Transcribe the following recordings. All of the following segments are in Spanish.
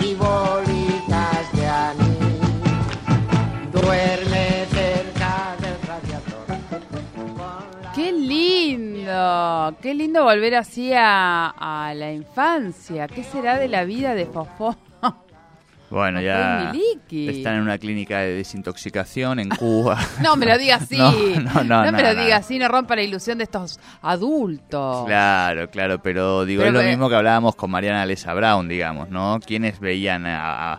y bolitas de anís. Duerme cerca del radiador. Qué lindo, qué lindo volver así a, a la infancia. ¿Qué será de la vida de Fofó? Bueno, ya están en una clínica de desintoxicación en Cuba. No me lo diga así. No, no, no, me lo no. diga así, no rompa la ilusión de estos adultos. Claro, claro, pero digo, Pero es lo mismo que hablábamos con Mariana Lesa Brown, digamos, ¿no? ¿Quiénes veían a, a-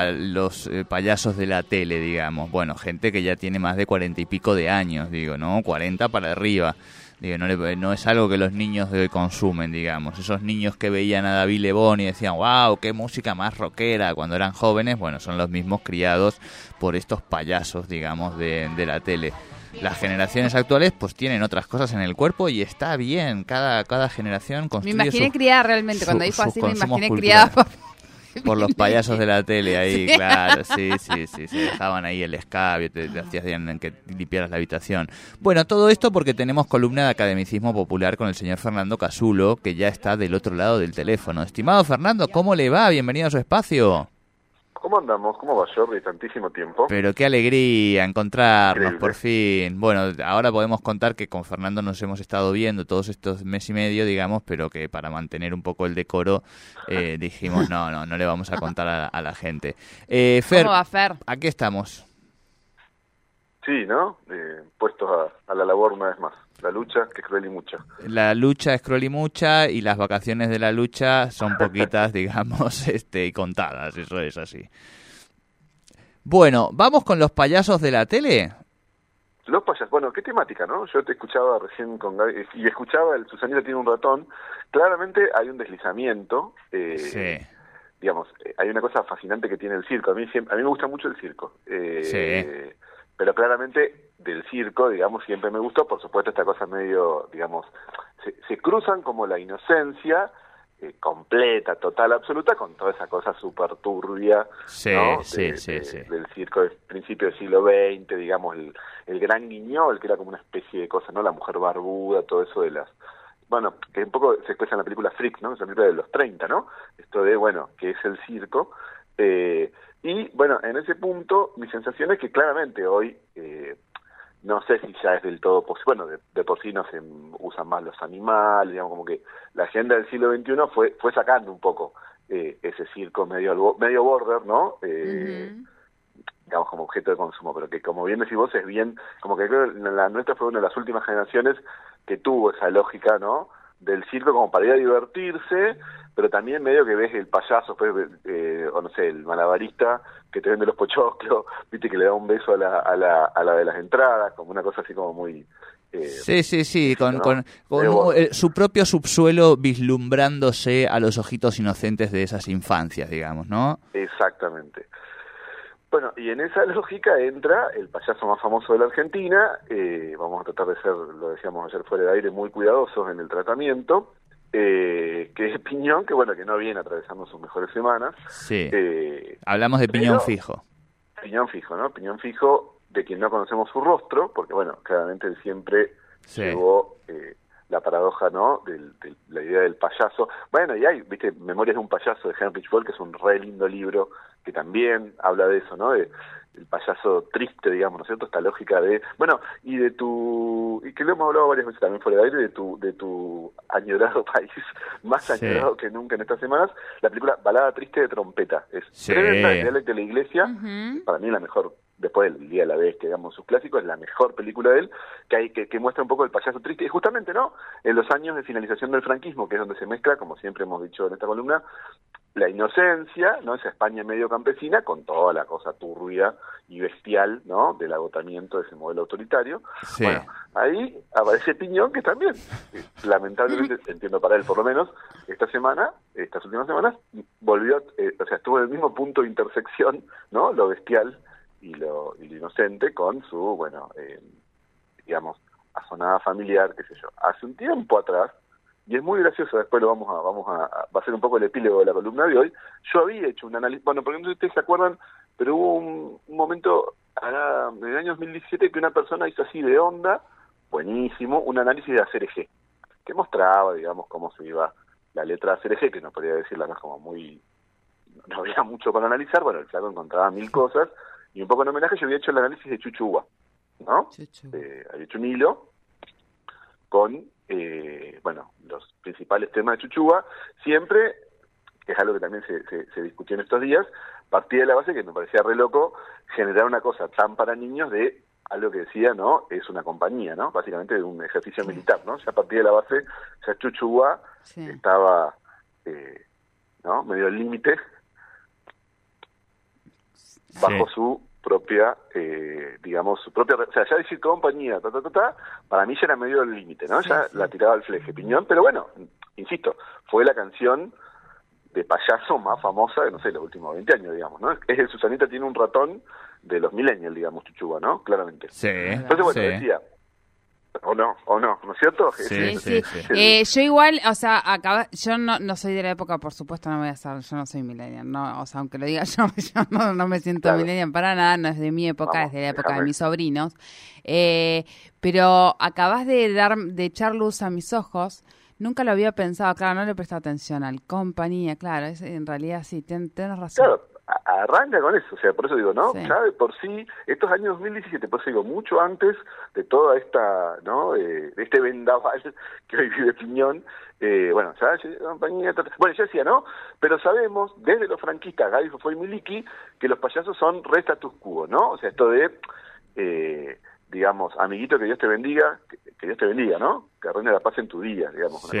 a los eh, payasos de la tele, digamos? Bueno, gente que ya tiene más de cuarenta y pico de años, digo, ¿no? Cuarenta para arriba. Digo, no, le- no es algo que los niños de hoy consumen, digamos. Esos niños que veían a David Lebón y decían, wow, qué música más rockera cuando eran jóvenes, bueno, son los mismos criados por estos payasos, digamos, de, de la tele. Las generaciones actuales pues tienen otras cosas en el cuerpo y está bien, cada, cada generación Me construye imaginé su- criada realmente. su- Cuando dijo así, me imaginé culturales. criada. Por los payasos de la tele ahí, Sí. claro, sí, sí, sí, se dejaban ahí el escabio, te, te hacías en que limpiaras la habitación. Bueno, todo esto porque tenemos columna de academicismo popular con el señor Fernando Casulo, que ya está del otro lado del teléfono. Estimado Fernando, ¿cómo le va? Bienvenido a su espacio. ¿Cómo andamos? ¿Cómo va Jordi? Tantísimo tiempo. Pero qué alegría encontrarnos Increíble. por fin. Bueno, ahora podemos contar que con Fernando nos hemos estado viendo todos estos mes y medio, digamos, pero que para mantener un poco el decoro eh, dijimos no, no, no le vamos a contar a, a la gente. Eh, Fer, ¿Cómo va, Fer? aquí estamos. Sí, ¿no? Eh, puestos a, a la labor una vez más. La lucha, que es cruel y mucha. La lucha es cruel y mucha y las vacaciones de la lucha son poquitas, digamos, este, y contadas, eso es así. Bueno, vamos con los payasos de la tele. Los payasos, bueno, qué temática, ¿no? Yo te escuchaba recién con Gaby, y escuchaba el Susanita tiene un ratón. Claramente hay un deslizamiento. eh, Sí. Digamos, eh, hay una cosa fascinante que tiene el circo. A mí, siempre, a mí me gusta mucho el circo. Eh, Sí. Pero claramente del circo, digamos, siempre me gustó. Por supuesto, esta cosa medio, digamos, se, se cruzan como la inocencia eh, completa, total, absoluta, con toda esa cosa súper turbia, Sí, ¿no? sí, De- sí, de- sí. del circo del principio del siglo XX, digamos, el, el gran guiñol, que era como una especie de cosa, ¿no? La mujer barbuda, todo eso de las... Bueno, que un poco se expresa en la película Freak, ¿no? Es una película de los 30, ¿no? Esto de, bueno, que es el circo. Eh, y, bueno, en ese punto, mi sensación es que claramente hoy... Eh, no sé si ya es del todo posible, bueno, de, de por sí no se usan más los animales, digamos, como que la agenda del siglo XXI fue, fue sacando un poco eh, ese circo medio, medio border, ¿no? Eh, digamos, como objeto de consumo, pero que como bien decís vos es bien, como que creo que la nuestra fue una de las últimas generaciones que tuvo esa lógica, ¿no? Del circo como para ir a divertirse, pero también medio que ves el payaso, pues, eh, o no sé, el malabarista que te vende los pochoclos, viste que le da un beso a la, a la, a la de las entradas, como una cosa así como muy... eh, Sí, sí, sí, con, ¿no? con, un- eh, su propio subsuelo vislumbrándose a los ojitos inocentes de esas infancias, digamos, ¿no? Exactamente. Bueno, y en esa lógica entra el payaso más famoso de la Argentina. eh, vamos a tratar de ser, lo decíamos ayer fuera de aire, muy cuidadosos en el tratamiento. Eh, que es Piñón, que bueno, que no viene atravesando sus mejores semanas. Sí. Eh, Hablamos de piñón pero- fijo. Piñón fijo, ¿no? Piñón fijo de quien no conocemos su rostro, porque bueno, claramente él siempre Sí. llevó eh, la paradoja, ¿no? Del, del- la idea del payaso. Bueno, y hay, viste, Memorias de un payaso de Heinrich Böll, que es un re lindo libro que también habla de eso, ¿no? De, el payaso triste, digamos, ¿no es cierto? Esta lógica de, bueno, y de tu, y que lo hemos hablado varias veces también fuera de aire, de tu, de tu añorado país, más Sí. añorado que nunca en estas semanas, la película Balada Triste de Trompeta. Es Sí. tremenda, de dialecto de la iglesia, Ujú. para mí la mejor, después del Día de la Vez, que digamos sus clásicos, es la mejor película de él, que, hay, que, que muestra un poco el payaso triste, y justamente, ¿no? En los años de finalización del franquismo, que es donde se mezcla, como siempre hemos dicho en esta columna, la inocencia, ¿no? Esa España medio campesina, con toda la cosa turbia y bestial, ¿no? Del agotamiento de ese modelo autoritario. Sí. Bueno, ahí aparece Piñón, que también, eh, lamentablemente, entiendo para él por lo menos, esta semana, estas últimas semanas, volvió, eh, o sea, estuvo en el mismo punto de intersección, ¿no? Lo bestial y lo, y lo inocente con su, bueno, eh, digamos, azonada familiar, qué sé yo. Hace un tiempo atrás, y es muy gracioso, después lo vamos a, vamos a, a- va a ser un poco el epílogo de la columna de hoy, yo había hecho un análisis, bueno, porque no sé si ustedes se acuerdan, pero hubo un, momento, hará- en el año 2017, que una persona hizo así de onda, buenísimo, un análisis de ACRG, que mostraba, digamos, cómo se iba la letra ACRG, que no podría decirla, no como muy, no había mucho para analizar, bueno, el flaco encontraba mil cosas, y un poco en homenaje yo había hecho el análisis de Chuchuba, ¿no? Chuchu. eh, había hecho un hilo con, eh, bueno, los principales temas de Chuchuba, siempre, que es algo que también se, se, se discutió en estos días, partía de la base que me parecía re loco generar una cosa tan para niños de algo que decía, ¿no? Es una compañía, ¿no? Básicamente de un ejercicio militar, ¿no? Ya partía de la base, ya Chuchuba Sí. estaba, eh, ¿no? Medio al límite bajo su propia, eh, digamos, su propia, o sea, ya decir compañía, ta, ta, ta, ta, para mí ya era medio el límite, ¿no? Sí, ya sí. la tiraba al fleje, piñón, pero bueno, insisto, fue la canción de payaso más famosa de, no sé, los últimos 20 años, digamos, ¿no? Es el Susanita tiene un ratón de los millennials, digamos, Chuchuba, ¿no? Claramente. Sí, Entonces, bueno, decía, o no, o no, ¿no es cierto? Sí, Sí, sí, sí. sí. Eh, yo igual, o sea, acaba, yo no, no soy de la época, por supuesto, no voy a ser, yo no soy millennial, no, o sea, aunque lo diga yo, yo no, no me siento Claro. millennial para nada, no es de mi época, Vamos, es de la época de mis sobrinos. Eh, pero acabas de dar, de echar luz a mis ojos. Nunca lo había pensado, claro, no le he prestado atención al compañía, claro, es, en realidad sí, ten- tienes razón. Claro, arranca con eso, o sea, por eso digo, ¿no? Sí. Ya de por sí, estos años 2017, por eso digo, mucho antes de toda esta, ¿no? Eh, de este vendaval que hoy vive Piñón, eh, bueno, ya, compañía, bueno, ya decía, ¿no? Pero sabemos, desde los franquistas, Gaby y Miliki, que los payasos son re status quo, ¿no? O sea, esto de, eh, digamos, amiguito, que Dios te bendiga, que, que Dios te bendiga, ¿no? Que reine la paz en tu día, digamos, Sí.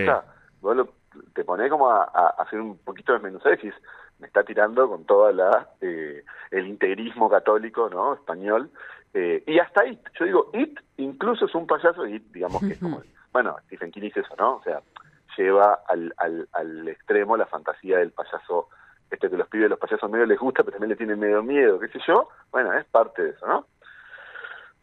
vos lo- te ponés como a, a hacer un poquito de decís, me está tirando con toda la eh, el integrismo católico no español. Eh, y hasta It yo digo It incluso es un payaso y digamos que es como bueno Stephen King dice eso no o sea lleva al, al, al extremo la fantasía del payaso este que los pibes los payasos medio les gusta pero también le tienen medio miedo qué sé yo. Bueno es parte de eso no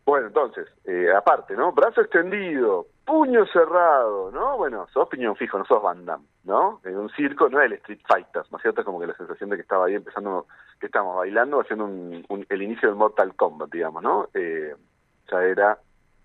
bueno, entonces, eh, aparte, ¿no? Brazo extendido, puño cerrado, ¿no? Bueno, sos piñón fijo, no sos Van ¿no? En un circo no es el Street Fighter, ¿no es cierto? Como que la sensación de que estaba ahí empezando, que estábamos bailando, haciendo un- el inicio del Mortal Kombat, digamos, ¿no? Eh, ya era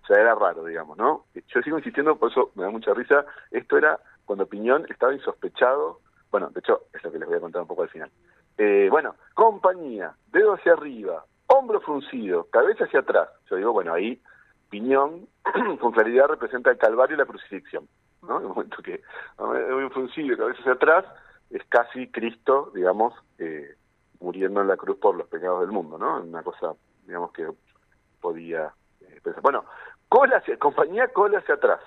ya era raro, digamos, ¿no? Yo sigo insistiendo, por eso me da mucha risa, esto era cuando Piñón estaba insospechado, bueno, de hecho, es lo que les voy a contar un poco al final. Eh, bueno, compañía, dedo hacia arriba, hombro fruncido, cabeza hacia atrás. Yo digo, bueno, ahí Piñón con claridad representa el calvario y la crucifixión, ¿no? En el momento que hombro fruncido, cabeza hacia atrás, es casi Cristo, digamos, eh, muriendo en la cruz por los pecados del mundo, ¿no? Una cosa, digamos, que podía eh, pensar. Bueno, cola hacia, compañía cola hacia atrás,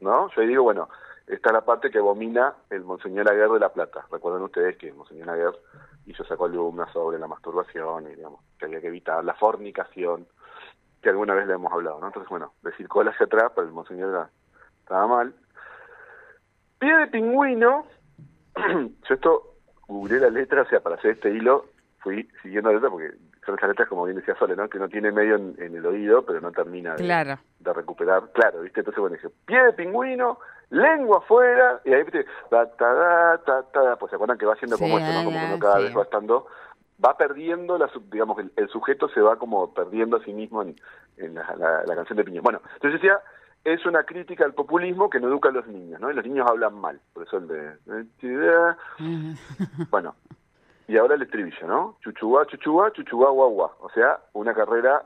¿no? Yo digo, bueno, esta es la parte que abomina el Monseñor Aguer de La Plata. Recuerden ustedes que el Monseñor Aguer hizo esa columna sobre la masturbación y, digamos, que había que evitar la fornicación, que alguna vez le hemos hablado, ¿no? Entonces, bueno, decir cola hacia atrás, para el Monseñor era- estaba mal. Pie de pingüino, yo esto, googleé la letra, o sea, para hacer este hilo, fui siguiendo la letra, porque son esas letras, como bien decía Sole, ¿no? Que uno tiene medio en, en el oído, pero no termina de, Claro. de recuperar. Claro, ¿viste? Entonces, bueno, dije, pie de pingüino, lengua afuera, y ahí, ¿viste? Ta, ta, da, ta, ta, pues se acuerdan que va haciendo como esto, ¿no? Como que sí. cada vez va estando, va perdiendo, la, digamos, el, el sujeto se va como perdiendo a sí mismo en, en la, la- la canción de Piñón. Bueno, entonces decía, es una crítica al populismo que no educa a los niños, ¿no? Y los niños hablan mal, por eso el de... Bueno, y ahora el estribillo, ¿no? Chuchuá, chuchuá, chuchuá, guagua. O sea, una carrera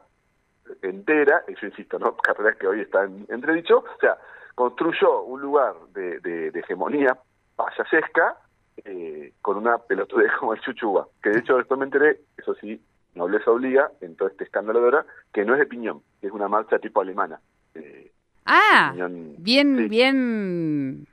entera, y yo insisto, ¿no? Carreras que hoy están entredicho. O sea, construyó un lugar de, de- de hegemonía payasesca eh, con una pelotudez como el chuchuá. Que de hecho después me enteré, eso sí, nobleza obliga, en todo este escándalo de ahora, que no es de piñón, que es una marcha tipo alemana. Eh, Ah, Piñón- bien, sí. bien,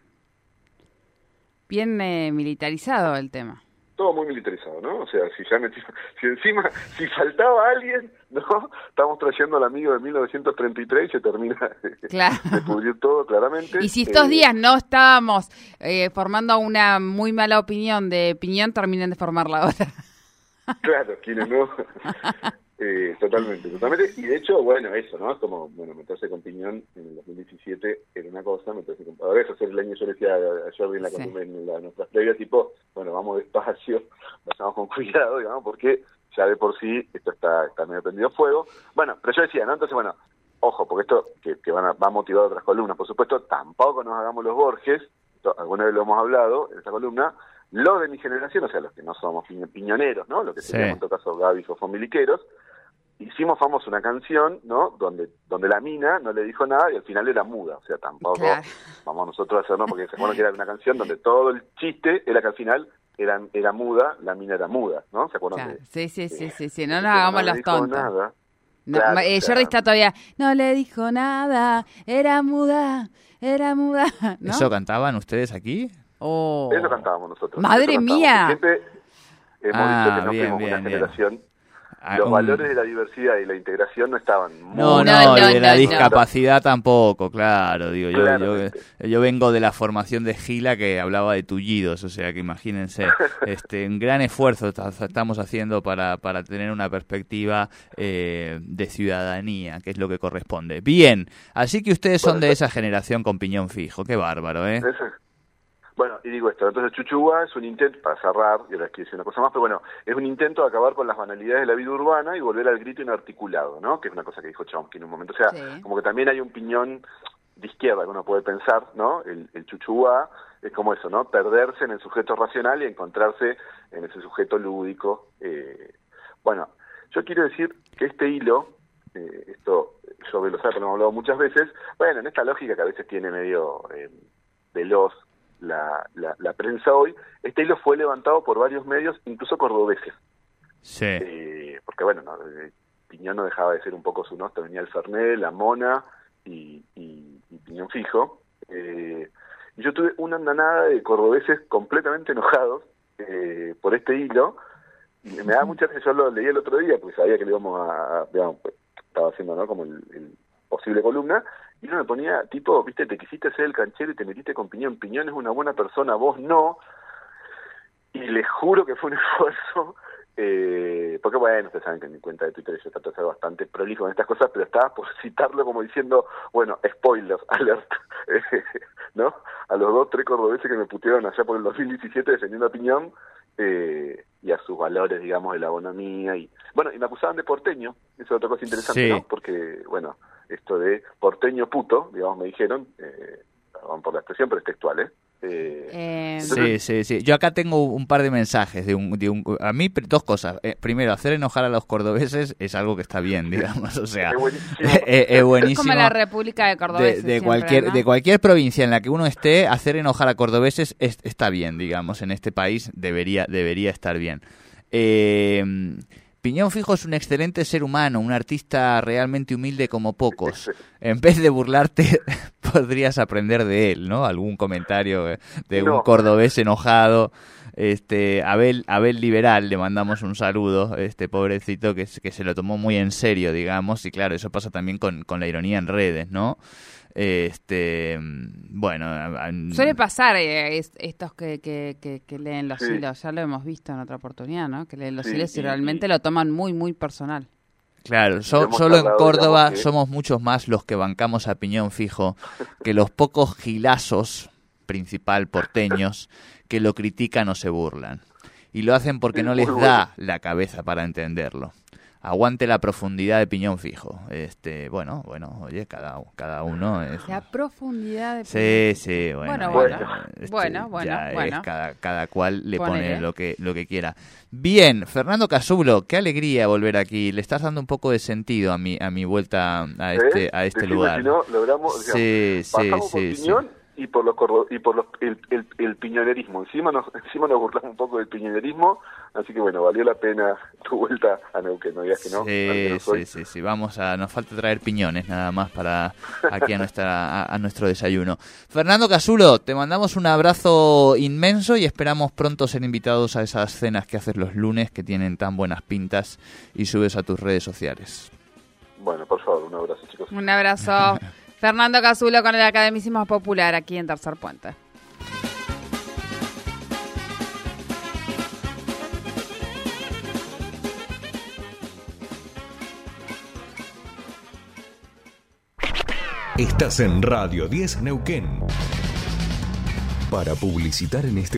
bien eh, militarizado el tema. todo muy militarizado, ¿no? O sea, si ya me, si encima, si faltaba alguien, ¿no? Estamos trayendo al amigo de 1933 y se termina Claro. de pudrir todo claramente. Y si estos Eh, días no estábamos eh, formando una muy mala opinión de Piñón, terminen de formar la otra. Claro, quienes no. Eh, totalmente, totalmente. Y de hecho, bueno, eso, ¿no? Como, bueno, meterse con Piñón en el 2017 era una cosa, meterse con. Ahora, eso es el año, yo decía a Jordi en, la, Sí. en la, nuestras previas, tipo, bueno, vamos despacio, vayamos con cuidado, digamos, porque ya de por sí esto está, está medio prendido fuego. Bueno, pero yo decía, ¿no? Entonces, bueno, ojo, porque esto que, que van a, va a motivar otras columnas, por supuesto, tampoco nos hagamos los Borges, esto alguna vez lo hemos hablado en esta columna, lo de mi generación, o sea, los que no somos piño- piñoneros, ¿no? Lo que Sí. en todo caso Gavis o Fomiliqueros, hicimos famosa una canción, ¿no? Donde donde la mina no le dijo nada y al final era muda, o sea, tampoco Claro. vamos nosotros a hacerlo porque se acuerdan que era una canción donde todo el chiste era que al final era, era muda, la mina era muda, ¿no? ¿Se acuerdan? Claro. de- Sí, sí, sí, sí, sí. No nos hagamos le los dijo tontos. nada? No, Claro, eh, claro. Jordi está todavía. No le dijo nada. Era muda. Era muda. ¿No? ¿Eso cantaban ustedes aquí? Oh. Eso cantábamos nosotros. Madre eso cantábamos. mía. Siempre hemos Ah, dicho que no bien, fuimos bien, una bien. generación. Ah, Los un- valores de la diversidad y la integración no estaban muy No, no, No, y no, de la no, no. discapacidad tampoco, claro. Digo, yo, yo, vengo de la formación de Gila que hablaba de tullidos, o sea que imagínense, este, un gran esfuerzo ta- estamos haciendo para, para tener una perspectiva eh, de ciudadanía, que es lo que corresponde. Bien, así que ustedes son de esa generación con piñón fijo, qué bárbaro, ¿eh? Bueno, y digo esto, entonces Chuchuá es un intento, para cerrar, y ahora quiero decir una cosa más, pero bueno, es un intento de acabar con las banalidades de la vida urbana y volver al grito inarticulado, ¿no? Que es una cosa que dijo Chomsky en un momento. O sea, Sí. como que también hay un piñón de izquierda que uno puede pensar, ¿no? El, el Chuchuá es como eso, ¿no? Perderse en el sujeto racional y encontrarse en ese sujeto lúdico. eh. Bueno, yo quiero decir que este hilo, eh, esto yo lo lo hemos hablado muchas veces, bueno, en esta lógica que a veces tiene medio eh, veloz la, la, la prensa hoy, este hilo fue levantado por varios medios, incluso cordobeses, Sí. eh, porque bueno, no, eh, Piñón no dejaba de ser un poco su nostro, venía el Fernet, la Mona y, y- y Piñón Fijo, eh, y yo tuve una andanada de cordobeses completamente enojados eh, por este hilo, y me da mucha risa, yo lo leí el otro día, porque sabía que le íbamos a, digamos, pues, estaba haciendo, ¿no? Como el, el posible columna, y uno me ponía, tipo, viste, te quisiste hacer el canchero y te metiste con Piñón, Piñón es una buena persona, vos no, y les juro que fue un esfuerzo, eh, porque bueno, ustedes saben que en mi cuenta de Twitter yo trato de ser bastante prolijo en estas cosas, pero estaba por citarlo como diciendo, bueno, spoilers, alert, ¿no? A los dos, tres cordobeses que me putearon allá por el 2017 defendiendo a Piñón, eh, y a sus valores, digamos, de la bonomía, y bueno, y me acusaban de porteño, eso es otra cosa interesante, Sí. ¿no? Porque, bueno, esto de porteño puto, digamos, me dijeron, eh, perdón por la expresión, pero es textual, ¿eh? Eh, Eh, Sí, sí, sí. Yo acá tengo un par de mensajes de un, de un a mí dos cosas. Eh, primero, hacer enojar a los cordobeses es algo que está bien, digamos, o sea, Es buenísimo. es, es es buenísimo. como la República de Córdoba. de, de cualquier de cualquier provincia en la que uno esté, hacer enojar a cordobeses es- está bien, digamos, en este país debería debería estar bien. Eh, Piñón Fijo es un excelente ser humano, un artista realmente humilde como pocos. En vez de burlarte, podrías aprender de él, ¿no? Algún comentario de un No. cordobés enojado. Este, Abel, Abel Liberal, le mandamos un saludo, este pobrecito que, se- que se lo tomó muy en serio, digamos, y claro, eso pasa también con, con la ironía en redes, ¿no? Este, bueno, a- a- Suele pasar eh, es- estos que, que, que, que leen los Sí. hilos, ya lo hemos visto en otra oportunidad, ¿no? Que leen los Sí, hilos y y- realmente y- lo toman muy, muy personal. Claro, so- solo en Córdoba que- somos muchos más los que bancamos a Piñón Fijo que los pocos gilazos, principal porteños, que lo critican o se burlan. Y lo hacen porque Sí, no les da la cabeza para entenderlo. Aguante la profundidad de Piñón Fijo. Este, bueno, bueno, oye, cada, cada uno es... La profundidad de... Sí, sí, bueno. Bueno, ya, bueno. este, Bueno, bueno, ya es bueno. cada, cada cual le pone lo que, lo que quiera. Bien, Fernando Casulo, qué alegría volver aquí. Le estás dando un poco de sentido a mi, a mi vuelta a este, ¿Eh? a este Decime lugar. Si no, logramos, Sí, sí, sí. Y por los y por los, el, el, el piñonerismo. Encima nos, encima nos burlamos un poco del piñonerismo, así que bueno, valió la pena tu vuelta a Neuquén, no digas que no. Sí, sí, sí, vamos a, nos falta traer piñones nada más para aquí a nuestra a, a nuestro desayuno. Fernando Casulo, te mandamos un abrazo inmenso y esperamos pronto ser invitados a esas cenas que haces los lunes que tienen tan buenas pintas y subes a tus redes sociales. Bueno, por favor, un abrazo, chicos. Un abrazo. Fernando Casulo con el Academicismo Popular aquí en Tercer Puente. Estás en Radio 10 Neuquén. Para publicitar en este